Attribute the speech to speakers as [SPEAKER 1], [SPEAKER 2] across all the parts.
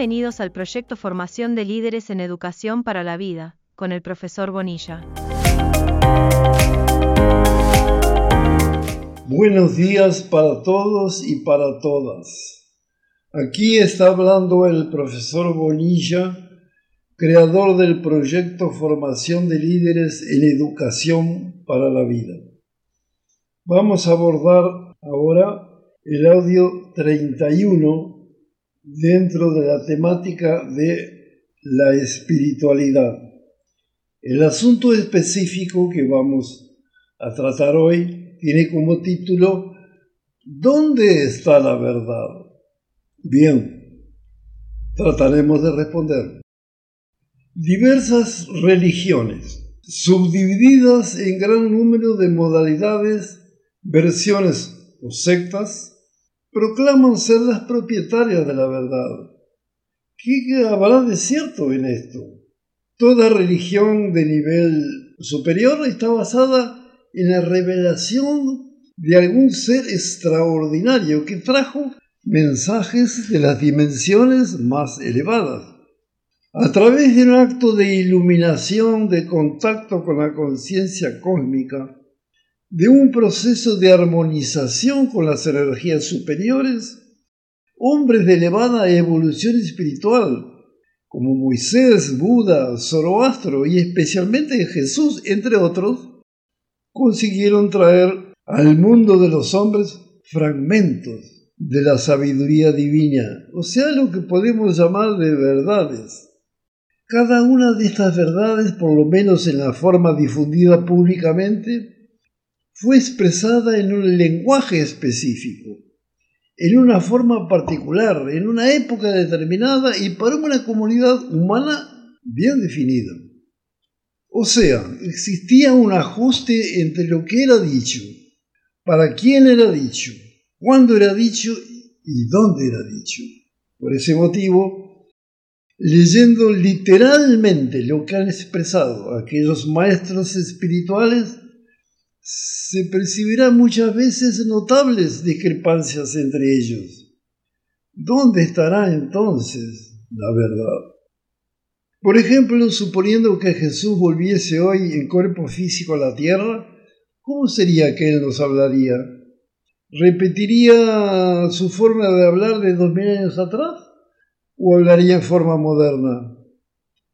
[SPEAKER 1] Bienvenidos al proyecto Formación de Líderes en Educación para la Vida, con el profesor Bonilla.
[SPEAKER 2] Buenos días para todos y para todas. Aquí está hablando el profesor Bonilla, creador del proyecto Formación de Líderes en Educación para la Vida. Vamos a abordar ahora el audio 31 dentro de la temática de la espiritualidad. El asunto específico que vamos a tratar hoy tiene como título ¿Dónde está la verdad? Bien, trataremos de responder. Diversas religiones, subdivididas en gran número de modalidades, versiones o sectas, proclaman ser las propietarias de la verdad. ¿Qué habrá de cierto en esto? Toda religión de nivel superior está basada en la revelación de algún ser extraordinario que trajo mensajes de las dimensiones más elevadas. A través de un acto de iluminación, de contacto con la conciencia cósmica, de un proceso de armonización con las energías superiores, hombres de elevada evolución espiritual, como Moisés, Buda, Zoroastro y especialmente Jesús, entre otros, consiguieron traer al mundo de los hombres fragmentos de la sabiduría divina, o sea, lo que podemos llamar de verdades. Cada una de estas verdades, por lo menos en la forma difundida públicamente, fue expresada en un lenguaje específico, en una forma particular, en una época determinada y para una comunidad humana bien definida. O sea, existía un ajuste entre lo que era dicho, para quién era dicho, cuándo era dicho y dónde era dicho. Por ese motivo, leyendo literalmente lo que han expresado aquellos maestros espirituales, se percibirán muchas veces notables discrepancias entre ellos. ¿Dónde estará entonces la verdad? Por ejemplo, suponiendo que Jesús volviese hoy en cuerpo físico a la tierra, ¿cómo sería que Él nos hablaría? ¿Repetiría su forma de hablar de dos mil años atrás? ¿O hablaría en forma moderna?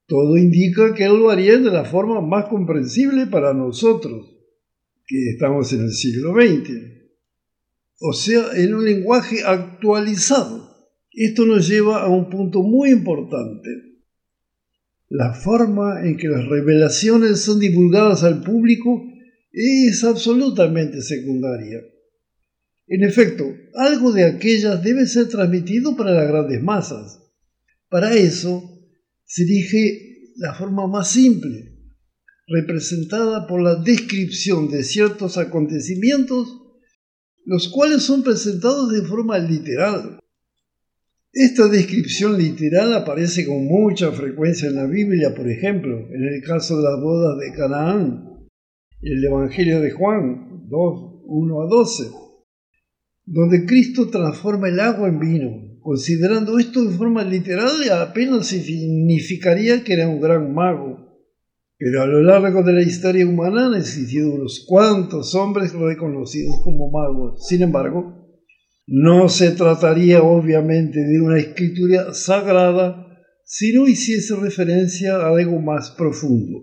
[SPEAKER 2] Todo indica que Él lo haría de la forma más comprensible para nosotros que estamos en el siglo XX. O sea, en un lenguaje actualizado. Esto nos lleva a un punto muy importante. La forma en que las revelaciones son divulgadas al público es absolutamente secundaria. En efecto, algo de aquellas debe ser transmitido para las grandes masas. Para eso se elige la forma más simple, representada por la descripción de ciertos acontecimientos, los cuales son presentados de forma literal. Esta descripción literal aparece con mucha frecuencia en la Biblia, por ejemplo, en el caso de las bodas de Canaán, el Evangelio de Juan 2, 1 a 12, donde Cristo transforma el agua en vino. Considerando esto de forma literal, apenas significaría que era un gran mago pero a lo largo de la historia humana han existido unos cuantos hombres reconocidos como magos. Sin embargo, no se trataría obviamente de una escritura sagrada si no hiciese referencia a algo más profundo.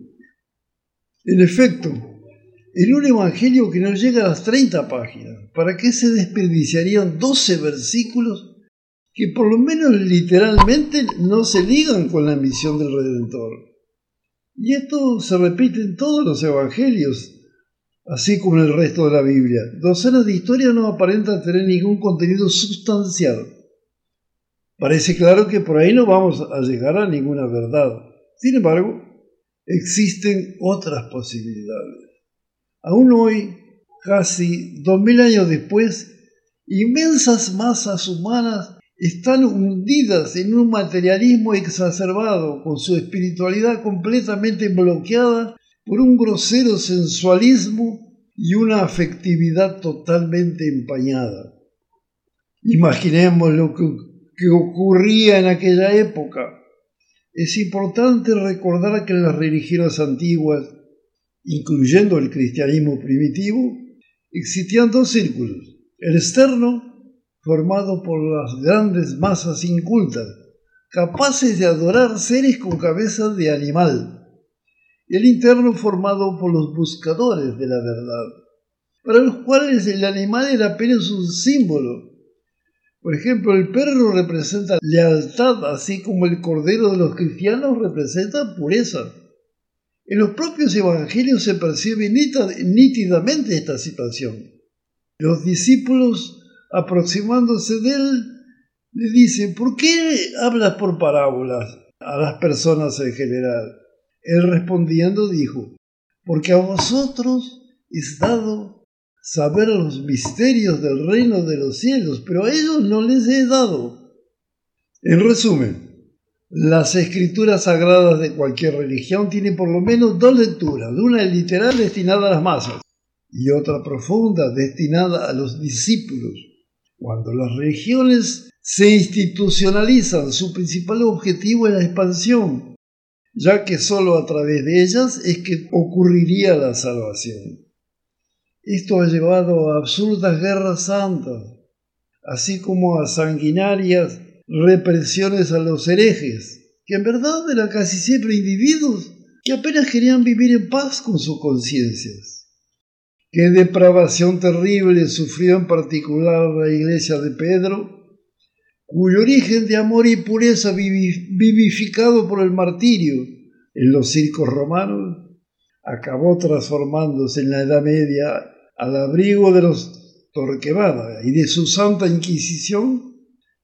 [SPEAKER 2] En efecto, en un evangelio que no llega a las 30 páginas, ¿para qué se desperdiciarían 12 versículos que por lo menos literalmente no se ligan con la misión del Redentor? Y esto se repite en todos los evangelios, así como en el resto de la Biblia. Docenas de historias no aparentan tener ningún contenido sustancial. Parece claro que por ahí no vamos a llegar a ninguna verdad. Sin embargo, existen otras posibilidades. Aún hoy, casi dos mil años después, inmensas masas humanas están hundidas en un materialismo exacerbado, con su espiritualidad completamente bloqueada por un grosero sensualismo y una afectividad totalmente empañada. Imaginemos lo que que ocurría en aquella época. Es importante recordar que las religiones antiguas, incluyendo el cristianismo primitivo, existían dos círculos. El externo, formado por las grandes masas incultas, capaces de adorar seres con cabeza de animal. El interno formado por los buscadores de la verdad, para los cuales el animal era apenas un símbolo. Por ejemplo, el perro representa lealtad, así como el cordero de los cristianos representa pureza. En los propios evangelios se percibe nítidamente esta situación. Los discípulos, aproximándose de él, le dicen, ¿por qué hablas por parábolas a las personas en general? Él respondiendo dijo, porque a vosotros es dado saber los misterios del reino de los cielos, pero a ellos no les he dado. En resumen, las escrituras sagradas de cualquier religión tienen por lo menos dos lecturas, una literal destinada a las masas y otra profunda destinada a los discípulos. Cuando las religiones se institucionalizan, su principal objetivo es la expansión, ya que sólo a través de ellas es que ocurriría la salvación. Esto ha llevado a absurdas guerras santas, así como a sanguinarias represiones a los herejes, que en verdad eran casi siempre individuos que apenas querían vivir en paz con sus conciencias. Qué depravación terrible sufrió en particular la iglesia de Pedro, cuyo origen de amor y pureza vivificado por el martirio en los circos romanos, acabó transformándose en la Edad Media al abrigo de los Torquemada y de su Santa Inquisición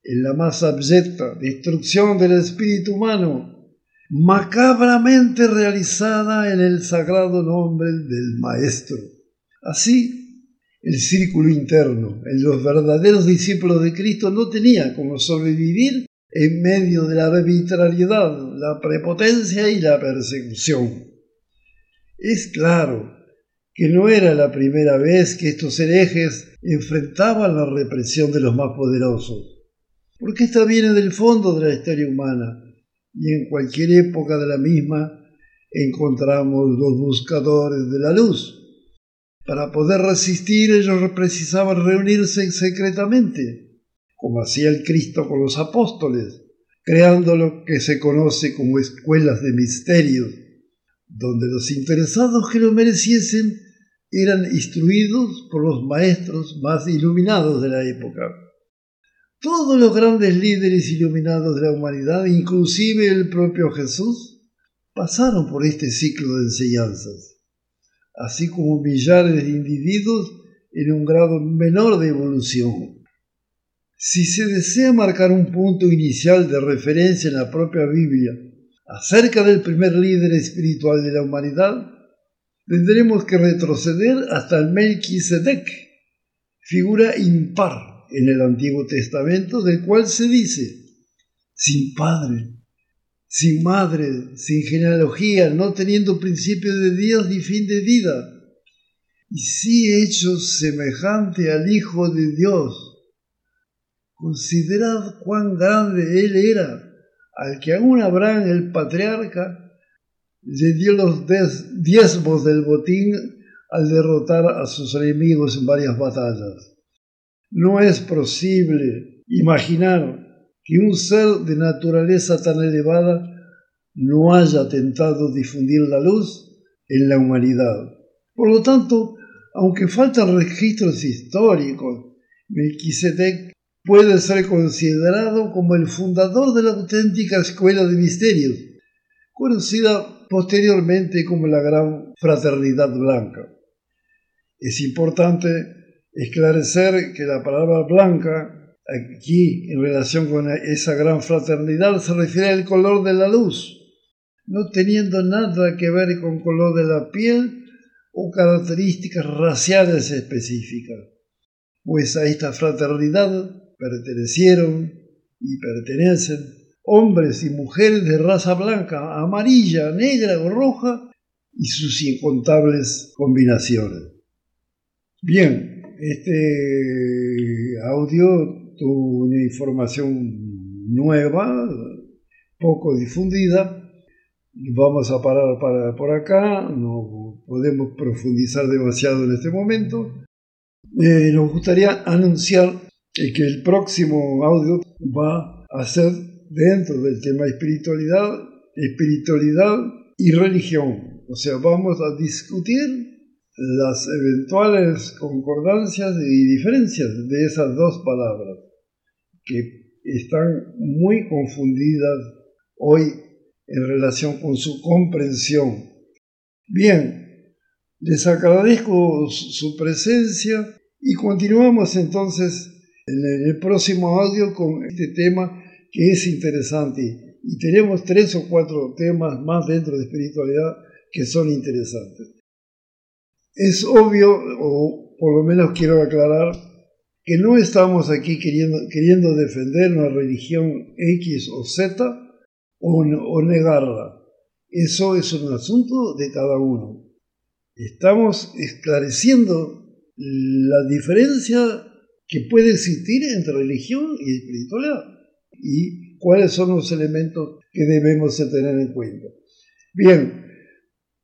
[SPEAKER 2] en la más abyecta destrucción del espíritu humano, macabramente realizada en el sagrado nombre del Maestro. Así, el círculo interno en los verdaderos discípulos de Cristo no tenía como sobrevivir en medio de la arbitrariedad, la prepotencia y la persecución. Es claro que no era la primera vez que estos herejes enfrentaban la represión de los más poderosos porque esta viene del fondo de la historia humana y en cualquier época de la misma encontramos los buscadores de la luz. Para poder resistir ellos precisaban reunirse secretamente, como hacía el Cristo con los apóstoles, creando lo que se conoce como escuelas de misterios, donde los interesados que lo mereciesen eran instruidos por los maestros más iluminados de la época. Todos los grandes líderes iluminados de la humanidad, inclusive el propio Jesús, pasaron por este ciclo de enseñanzas, así como millares de individuos en un grado menor de evolución. Si se desea marcar un punto inicial de referencia en la propia Biblia acerca del primer líder espiritual de la humanidad, tendremos que retroceder hasta el Melquisedec, figura impar en el Antiguo Testamento, del cual se dice, sin padre, sin madre, sin genealogía, no teniendo principio de Dios ni fin de vida, y sí hecho semejante al Hijo de Dios. Considerad cuán grande Él era, al que aún Abraham el patriarca le dio los diezmos del botín al derrotar a sus enemigos en varias batallas. No es posible imaginar que un ser de naturaleza tan elevada no haya tentado difundir la luz en la humanidad. Por lo tanto, aunque faltan registros históricos, Melquisedec puede ser considerado como el fundador de la auténtica escuela de misterios, conocida posteriormente como la Gran Fraternidad Blanca. Es importante esclarecer que la palabra blanca aquí en relación con esa gran fraternidad se refiere al color de la luz, no teniendo nada que ver con color de la piel o características raciales específicas, pues a esta fraternidad pertenecieron y pertenecen hombres y mujeres de raza blanca, amarilla, negra o roja y sus incontables combinaciones. Bien, este audio una información nueva, poco difundida. Vamos a parar para, por acá, no podemos profundizar demasiado en este momento. Eh, nos gustaría anunciar que el próximo audio va a ser dentro del tema espiritualidad, espiritualidad y religión. O sea, vamos a discutir las eventuales concordancias y diferencias de esas dos palabras que están muy confundidas hoy en relación con su comprensión. Bien, les agradezco su presencia y continuamos entonces en el próximo audio con este tema que es interesante y tenemos tres o cuatro temas más dentro de espiritualidad que son interesantes. Es obvio, o por lo menos quiero aclarar, que no estamos aquí queriendo, queriendo defender una religión X o Z o, o negarla. Eso es un asunto de cada uno. Estamos esclareciendo la diferencia que puede existir entre religión y espiritualidad y cuáles son los elementos que debemos tener en cuenta. Bien,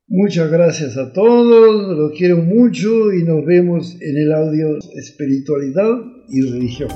[SPEAKER 2] Muchas gracias a todos, los quiero mucho y nos vemos en el audio Espiritualidad y Religión.